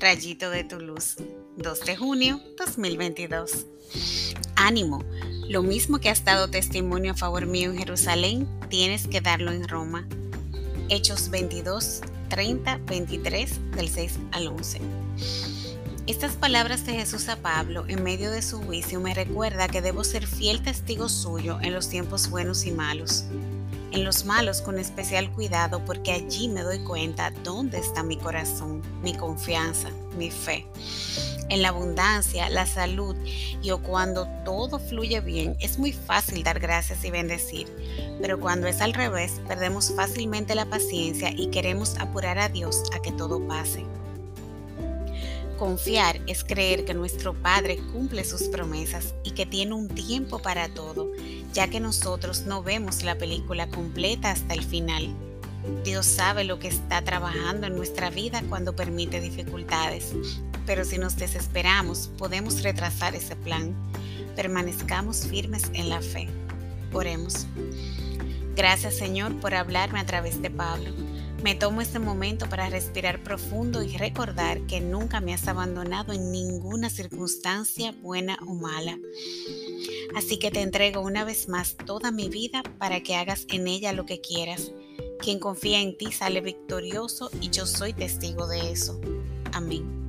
Rayito de tu luz, 2 de junio 2022. Ánimo, lo mismo que has dado testimonio a favor mío en Jerusalén, tienes que darlo en Roma. Hechos 22, 30, 23, del 6 al 11. Estas palabras de Jesús a Pablo en medio de su juicio me recuerda que debo ser fiel testigo suyo en los tiempos buenos y malos en los malos con especial cuidado porque allí me doy cuenta dónde está mi corazón, mi confianza, mi fe. En la abundancia, la salud y o cuando todo fluye bien, es muy fácil dar gracias y bendecir, pero cuando es al revés, perdemos fácilmente la paciencia y queremos apurar a Dios a que todo pase. Confiar es creer que nuestro Padre cumple sus promesas y que tiene un tiempo para todo, ya que nosotros no vemos la película completa hasta el final. Dios sabe lo que está trabajando en nuestra vida cuando permite dificultades, pero si nos desesperamos podemos retrasar ese plan. Permanezcamos firmes en la fe. Oremos. Gracias Señor por hablarme a través de Pablo. Me tomo este momento para respirar profundo y recordar que nunca me has abandonado en ninguna circunstancia buena o mala. Así que te entrego una vez más toda mi vida para que hagas en ella lo que quieras. Quien confía en ti sale victorioso y yo soy testigo de eso. Amén.